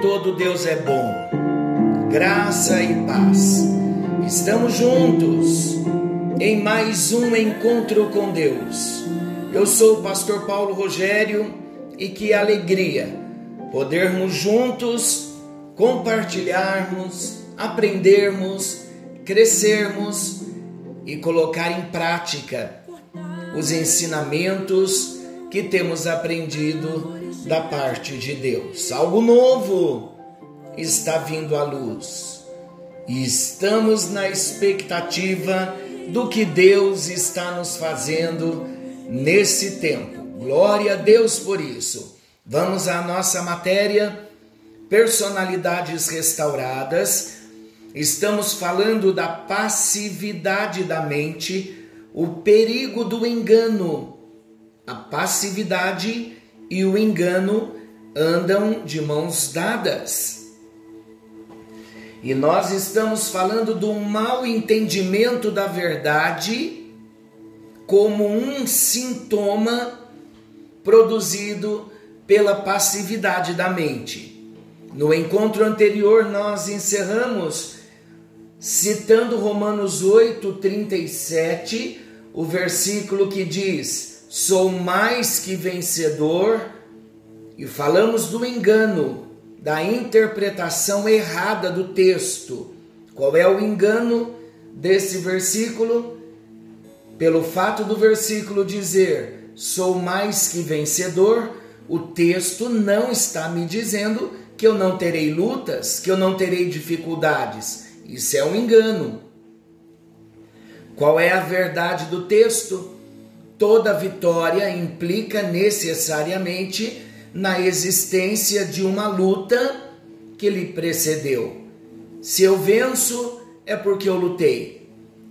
todo Deus é bom. Graça e paz. Estamos juntos em mais um encontro com Deus. Eu sou o pastor Paulo Rogério e que alegria podermos juntos compartilharmos, aprendermos, crescermos e colocar em prática os ensinamentos que temos aprendido da parte de Deus. Algo novo está vindo à luz e estamos na expectativa do que Deus está nos fazendo nesse tempo. Glória a Deus por isso. Vamos à nossa matéria, personalidades restauradas. Estamos falando da passividade da mente, o perigo do engano a passividade e o engano andam de mãos dadas. E nós estamos falando do mau entendimento da verdade como um sintoma produzido pela passividade da mente. No encontro anterior, nós encerramos citando Romanos 8, 37, o versículo que diz: sou mais que vencedor, e falamos do engano, da interpretação errada do texto. Qual é o engano desse versículo? Pelo fato do versículo dizer sou mais que vencedor, o texto não está me dizendo que eu não terei lutas, que eu não terei dificuldades. Isso é um engano. Qual é a verdade do texto? Toda vitória implica necessariamente na existência de uma luta que lhe precedeu. Se eu venço, é porque eu lutei.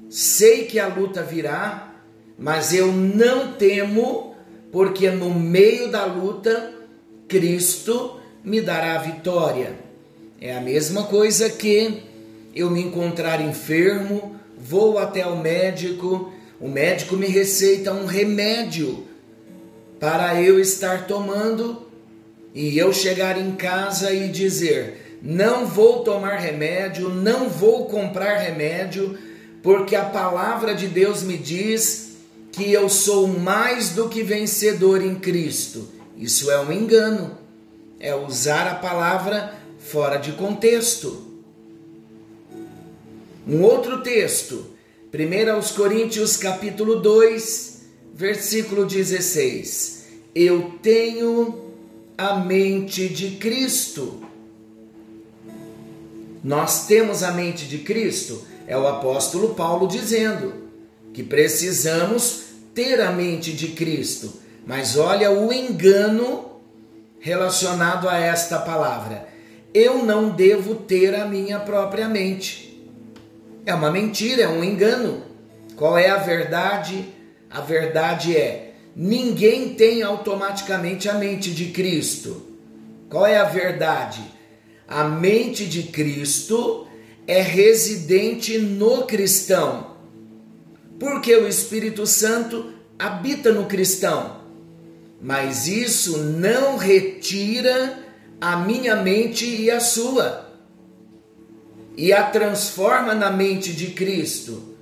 Sei que a luta virá, mas eu não temo, porque no meio da luta, Cristo me dará a vitória. É a mesma coisa que eu me encontrar enfermo, vou até o médico o médico me receita um remédio para eu estar tomando e eu chegar em casa e dizer: não vou tomar remédio, não vou comprar remédio, porque a palavra de Deus me diz que eu sou mais do que vencedor em Cristo. Isso é um engano, é usar a palavra fora de contexto. Um outro texto, 1 aos Coríntios capítulo 2, versículo 16. Eu tenho a mente de Cristo. Nós temos a mente de Cristo, é o apóstolo Paulo dizendo que precisamos ter a mente de Cristo. Mas olha o engano relacionado a esta palavra. Eu não devo ter a minha própria mente. É uma mentira, é um engano. Qual é a verdade? A verdade é: ninguém tem automaticamente a mente de Cristo. Qual é a verdade? A mente de Cristo é residente no cristão. Porque o Espírito Santo habita no cristão. Mas isso não retira a minha mente e a sua e a transforma na mente de Cristo.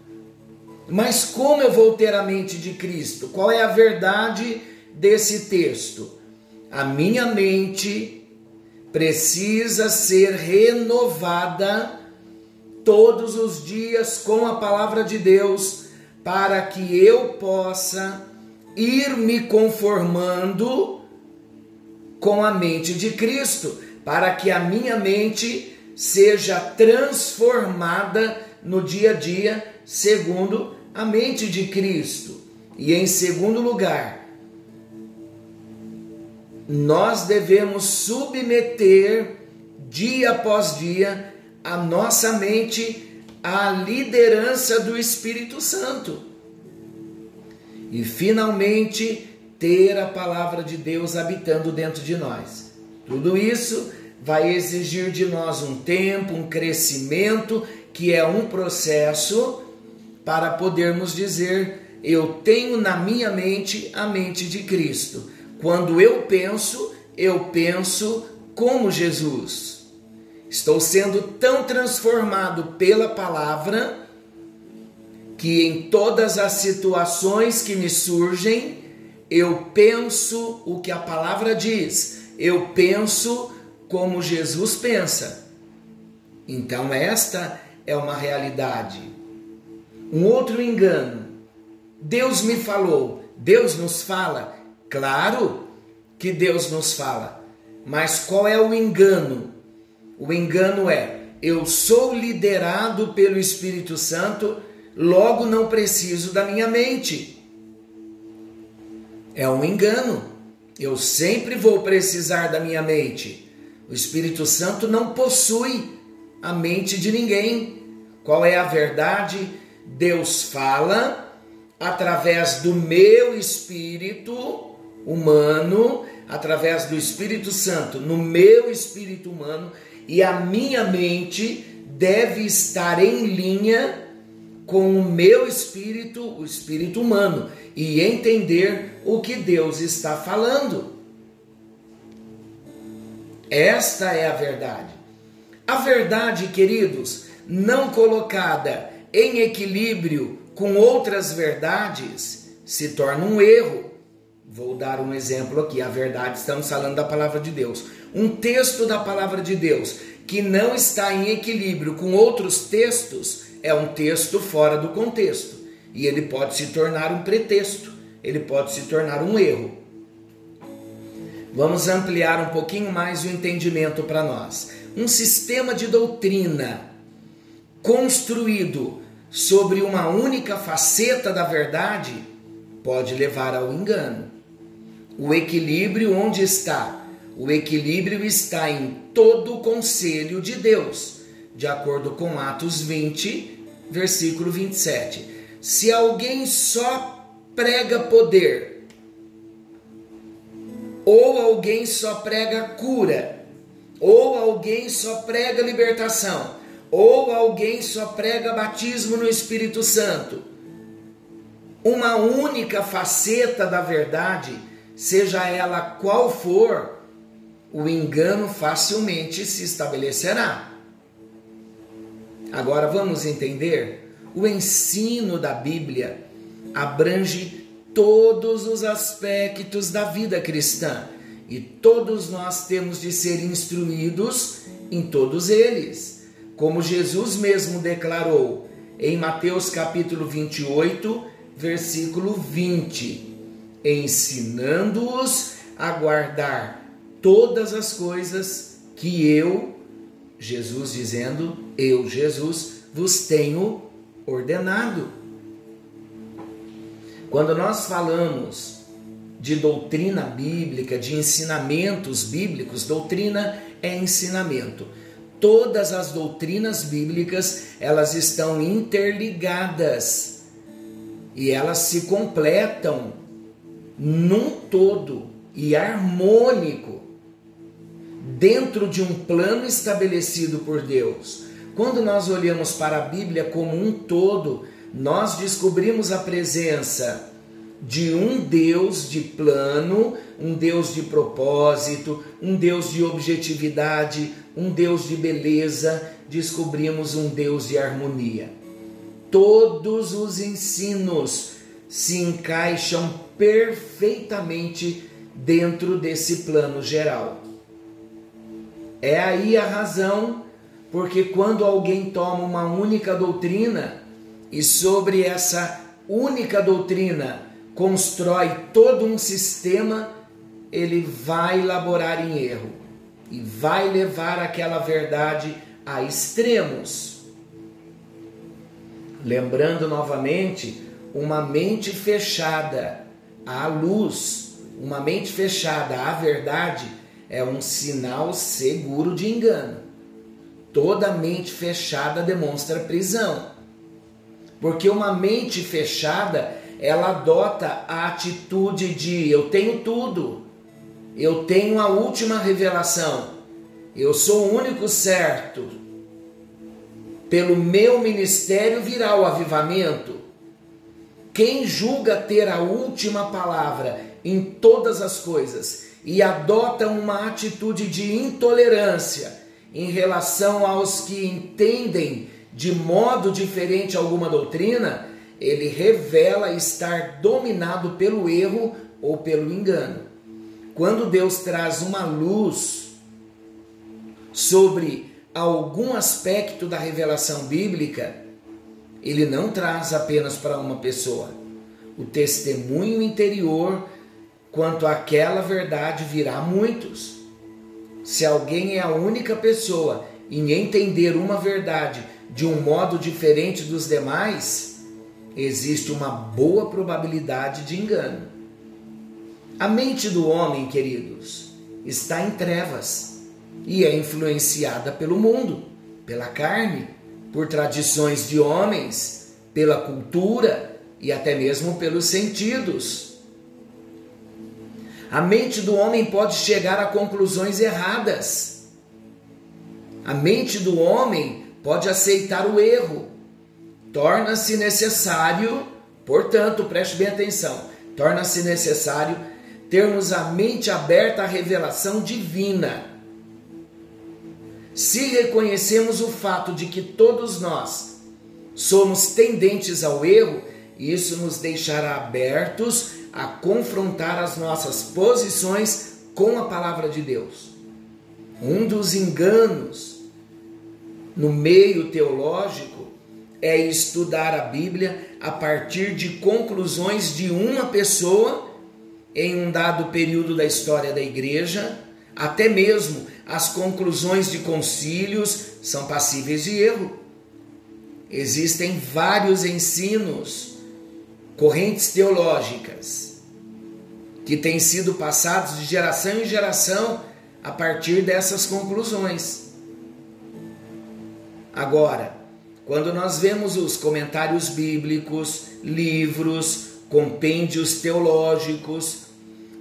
Mas como eu vou ter a mente de Cristo? Qual é a verdade desse texto? A minha mente precisa ser renovada todos os dias com a palavra de Deus, para que eu possa ir me conformando com a mente de Cristo, para que a minha mente seja transformada no dia a dia segundo a mente de Cristo. E em segundo lugar, nós devemos submeter dia após dia a nossa mente à liderança do Espírito Santo. E finalmente ter a palavra de Deus habitando dentro de nós. Tudo isso vai exigir de nós um tempo, um crescimento, que é um processo para podermos dizer: eu tenho na minha mente a mente de Cristo. Quando eu penso, eu penso como Jesus. Estou sendo tão transformado pela palavra que em todas as situações que me surgem, eu penso o que a palavra diz, eu penso como Jesus pensa. Então, esta é uma realidade. Um outro engano. Deus me falou, Deus nos fala. Claro que Deus nos fala, mas qual é o engano? O engano é: eu sou liderado pelo Espírito Santo, logo não preciso da minha mente. É um engano. Eu sempre vou precisar da minha mente. O Espírito Santo não possui a mente de ninguém. Qual é a verdade? Deus fala através do meu espírito humano, através do Espírito Santo, no meu espírito humano, e a minha mente deve estar em linha com o meu espírito, o espírito humano, e entender o que Deus está falando. Esta é a verdade. A verdade, queridos, não colocada em equilíbrio com outras verdades, se torna um erro. Vou dar um exemplo aqui. A verdade, estamos falando da palavra de Deus. Um texto da palavra de Deus que não está em equilíbrio com outros textos é um texto fora do contexto. E ele pode se tornar um pretexto, ele pode se tornar um erro. Vamos ampliar um pouquinho mais o entendimento para nós. Um sistema de doutrina construído sobre uma única faceta da verdade pode levar ao engano. O equilíbrio onde está? O equilíbrio está em todo o conselho de Deus, de acordo com Atos 20, versículo 27. Se alguém só prega poder, ou alguém só prega cura, ou alguém só prega libertação, ou alguém só prega batismo no Espírito Santo. Uma única faceta da verdade, seja ela qual for, o engano facilmente se estabelecerá. Agora vamos entender: o ensino da Bíblia abrange todos os aspectos da vida cristã e todos nós temos de ser instruídos em todos eles. Como Jesus mesmo declarou em Mateus capítulo 28, versículo 20: ensinando-os a guardar todas as coisas que eu, Jesus dizendo, eu, Jesus, vos tenho ordenado. Quando nós falamos de doutrina bíblica, de ensinamentos bíblicos, doutrina é ensinamento. Todas as doutrinas bíblicas, elas estão interligadas e elas se completam num todo e harmônico dentro de um plano estabelecido por Deus. Quando nós olhamos para a Bíblia como um todo, nós descobrimos a presença de um Deus de plano, um Deus de propósito, um Deus de objetividade, um Deus de beleza, descobrimos um Deus de harmonia. Todos os ensinos se encaixam perfeitamente dentro desse plano geral. É aí a razão porque quando alguém toma uma única doutrina, e sobre essa única doutrina constrói todo um sistema, ele vai elaborar em erro e vai levar aquela verdade a extremos. Lembrando novamente, uma mente fechada à luz, uma mente fechada à verdade é um sinal seguro de engano. Toda mente fechada demonstra prisão. Porque uma mente fechada, ela adota a atitude de eu tenho tudo, eu tenho a última revelação, eu sou o único certo. Pelo meu ministério virá o avivamento. quem julga ter a última palavra em todas as coisas e adota uma atitude de intolerância em relação aos que entendem de modo diferente alguma doutrina, ele revela estar dominado pelo erro ou pelo engano. Quando Deus traz uma luz sobre algum aspecto da revelação bíblica, ele não traz apenas para uma pessoa. O testemunho interior quanto àquela verdade virá a muitos. Se alguém é a única pessoa em entender uma verdade de um modo diferente dos demais, existe uma boa probabilidade de engano. A mente do homem, queridos, está em trevas e é influenciada pelo mundo, pela carne, por tradições de homens, pela cultura e até mesmo pelos sentidos. A mente do homem pode chegar a conclusões erradas. A mente do homem pode aceitar o erro. Torna-se necessário, portanto, preste bem atenção, torna-se necessário termos a mente aberta à revelação divina. Se reconhecemos o fato de que todos nós somos tendentes ao erro, isso nos deixará abertos a confrontar as nossas posições com a palavra de Deus. Um dos enganos no meio teológico é estudar a Bíblia a partir de conclusões de uma pessoa em um dado período da história da igreja, até mesmo as conclusões de concílios são passíveis de erro. Existem vários ensinos, correntes teológicas, que têm sido passados de geração em geração a partir dessas conclusões. Agora, quando nós vemos os comentários bíblicos, livros, compêndios teológicos,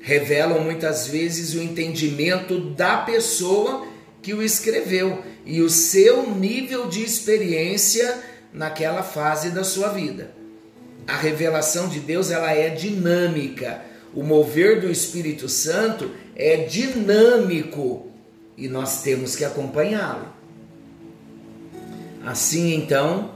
revelam muitas vezes o entendimento da pessoa que o escreveu e o seu nível de experiência naquela fase da sua vida. A revelação de Deus ela é dinâmica. O mover do Espírito Santo é dinâmico e nós temos que acompanhá-lo. Assim, então,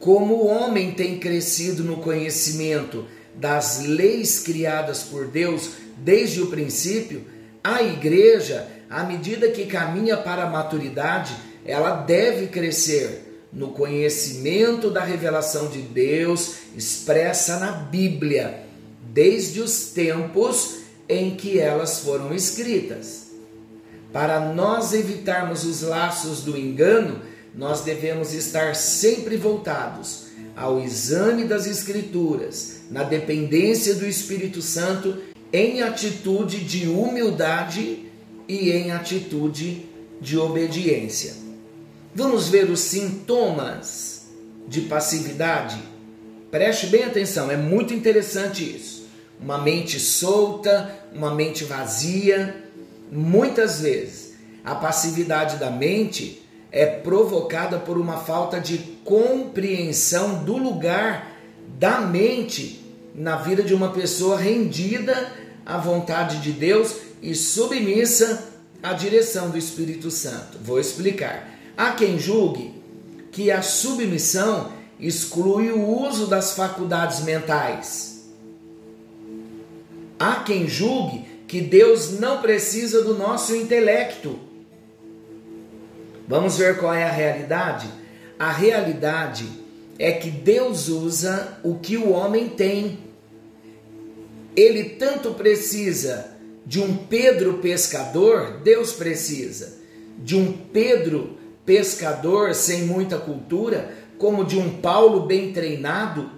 como o homem tem crescido no conhecimento das leis criadas por Deus desde o princípio, a igreja, à medida que caminha para a maturidade, ela deve crescer no conhecimento da revelação de Deus expressa na Bíblia, desde os tempos em que elas foram escritas. Para nós evitarmos os laços do engano, nós devemos estar sempre voltados ao exame das Escrituras, na dependência do Espírito Santo, em atitude de humildade e em atitude de obediência. Vamos ver os sintomas de passividade? Preste bem atenção, é muito interessante isso. Uma mente solta, uma mente vazia. Muitas vezes, a passividade da mente é provocada por uma falta de compreensão do lugar da mente na vida de uma pessoa rendida à vontade de Deus e submissa à direção do Espírito Santo. Vou explicar. Há quem julgue que a submissão exclui o uso das faculdades mentais. Há quem julgue que Deus não precisa do nosso intelecto Vamos ver qual é a realidade? A realidade é que Deus usa o que o homem tem. Ele tanto precisa de um Pedro pescador, Deus precisa de um Pedro pescador sem muita cultura, como de um Paulo bem treinado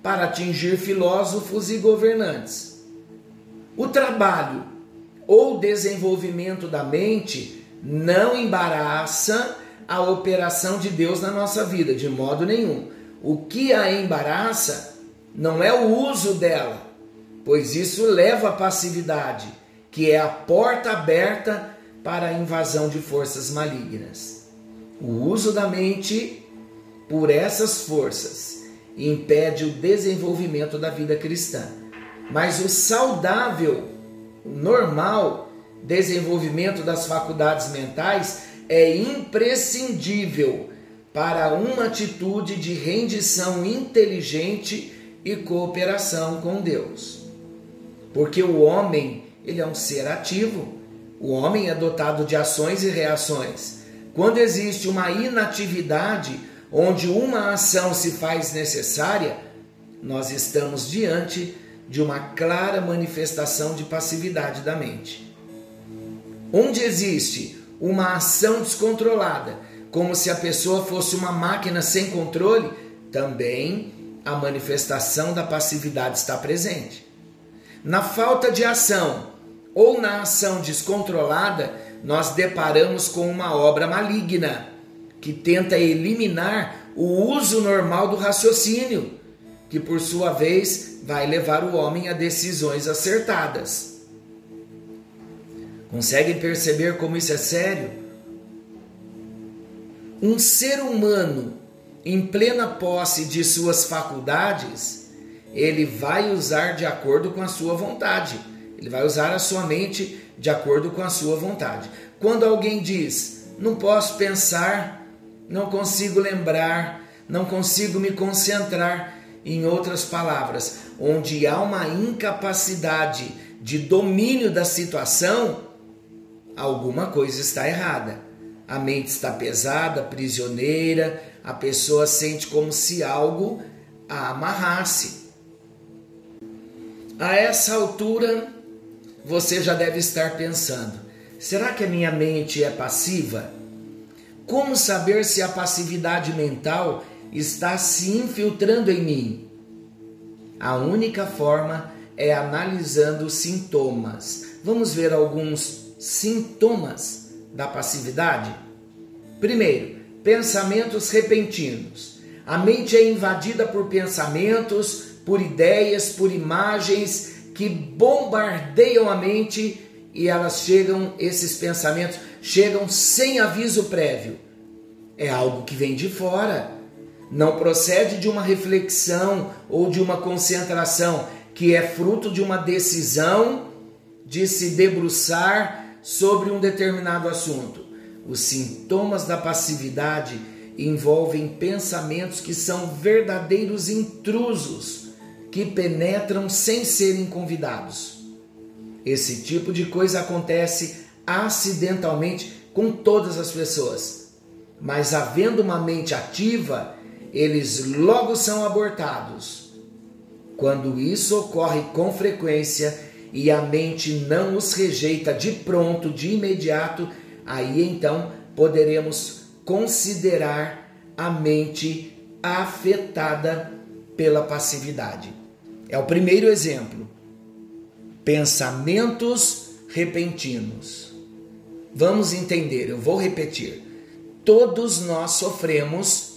para atingir filósofos e governantes. O trabalho ou desenvolvimento da mente não embaraça a operação de Deus na nossa vida, de modo nenhum. O que a embaraça não é o uso dela, pois isso leva à passividade, que é a porta aberta para a invasão de forças malignas. O uso da mente por essas forças impede o desenvolvimento da vida cristã. Mas o saudável, o normal desenvolvimento das faculdades mentais é imprescindível para uma atitude de rendição inteligente e cooperação com Deus. Porque o homem, ele é um ser ativo. O homem é dotado de ações e reações. Quando existe uma inatividade, onde uma ação se faz necessária, nós estamos diante de uma clara manifestação de passividade da mente. Onde existe uma ação descontrolada, como se a pessoa fosse uma máquina sem controle, também a manifestação da passividade está presente. Na falta de ação ou na ação descontrolada, nós deparamos com uma obra maligna que tenta eliminar o uso normal do raciocínio, que por sua vez vai levar o homem a decisões acertadas. Conseguem perceber como isso é sério? Um ser humano em plena posse de suas faculdades, ele vai usar de acordo com a sua vontade. Ele vai usar a sua mente de acordo com a sua vontade. Quando alguém diz, não posso pensar, não consigo lembrar, não consigo me concentrar, em outras palavras, onde há uma incapacidade de domínio da situação, alguma coisa está errada. A mente está pesada, prisioneira, a pessoa sente como se algo a amarrasse. A essa altura, você já deve estar pensando: será que a minha mente é passiva? Como saber se a passividade mental está se infiltrando em mim? A única forma é analisando sintomas. Vamos ver alguns sintomas da passividade? Primeiro, pensamentos repentinos. A mente é invadida por pensamentos, por ideias, por imagens que bombardeiam a mente e elas chegam, esses pensamentos chegam sem aviso prévio. É algo que vem de fora. Não procede de uma reflexão ou de uma concentração, que é fruto de uma decisão de se debruçar sobre um determinado assunto. Os sintomas da passividade envolvem pensamentos que são verdadeiros intrusos, que penetram sem serem convidados. Esse tipo de coisa acontece acidentalmente com todas as pessoas, mas havendo uma mente ativa, eles logo são abortados. Quando isso ocorre com frequência e a mente não os rejeita de pronto, de imediato, aí então poderemos considerar a mente afetada pela passividade. É o primeiro exemplo. Pensamentos repentinos. Vamos entender, eu vou repetir. Todos nós sofremos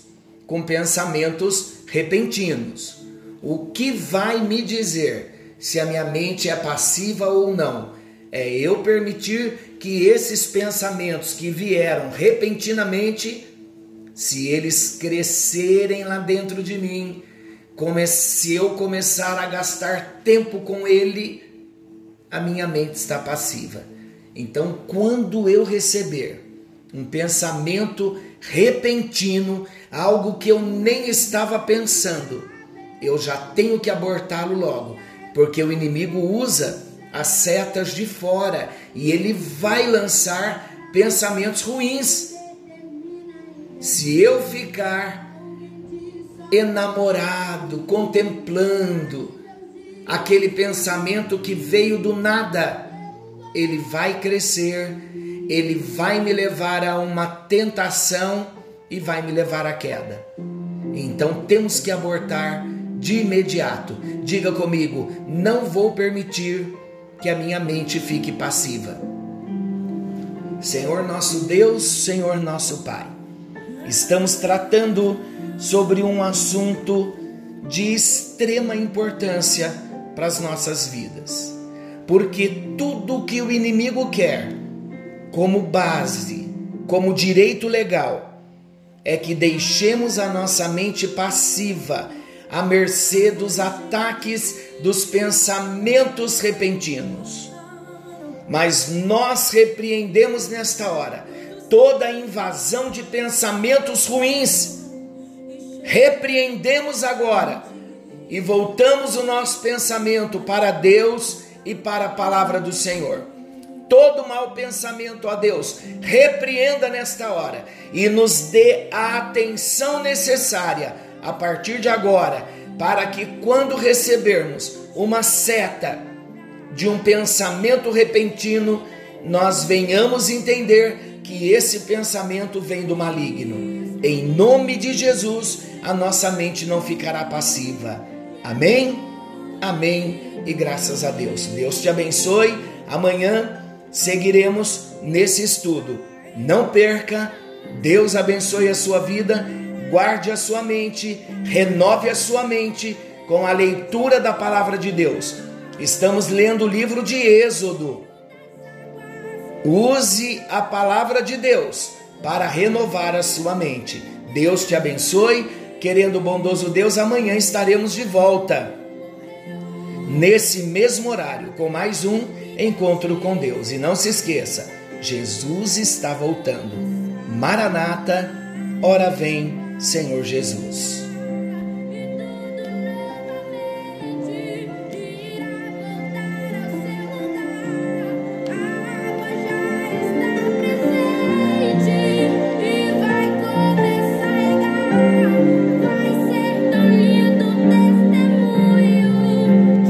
com pensamentos repentinos. O que vai me dizer se a minha mente é passiva ou não? É eu permitir que esses pensamentos que vieram repentinamente, se eles crescerem lá dentro de mim, se eu começar a gastar tempo com ele, a minha mente está passiva. Então, quando eu receber um pensamento repentino, algo que eu nem estava pensando, eu já tenho que abortá-lo logo, porque o inimigo usa as setas de fora e ele vai lançar pensamentos ruins. Se eu ficar enamorado, contemplando aquele pensamento que veio do nada, ele vai crescer, ele vai me levar a uma tentação e vai me levar à queda. Então temos que abortar de imediato. Diga comigo: não vou permitir que a minha mente fique passiva. Senhor nosso Deus, Senhor nosso Pai, estamos tratando sobre um assunto de extrema importância para as nossas vidas, porque tudo que o inimigo quer, como base, como direito legal, é que deixemos a nossa mente passiva à mercê dos ataques dos pensamentos repentinos. Mas nós repreendemos nesta hora toda invasão de pensamentos ruins. Repreendemos agora e voltamos o nosso pensamento para Deus e para a palavra do Senhor. Todo mau pensamento a Deus, repreenda nesta hora e nos dê a atenção necessária a partir de agora, para que quando recebermos uma seta de um pensamento repentino, nós venhamos entender que esse pensamento vem do maligno. Em nome de Jesus, a nossa mente não ficará passiva. Amém? Amém e graças a Deus. Deus te abençoe. Amanhã seguiremos nesse estudo. Não perca. Deus abençoe a sua vida. Guarde a sua mente, renove a sua mente com a leitura da palavra de Deus. Estamos lendo o livro de Êxodo. Use a palavra de Deus para renovar a sua mente. Deus te abençoe. Querendo o bondoso Deus, amanhã estaremos de volta. Nesse mesmo horário, com mais um encontro com Deus. E não se esqueça, Jesus está voltando. Maranata, ora vem, Senhor Jesus.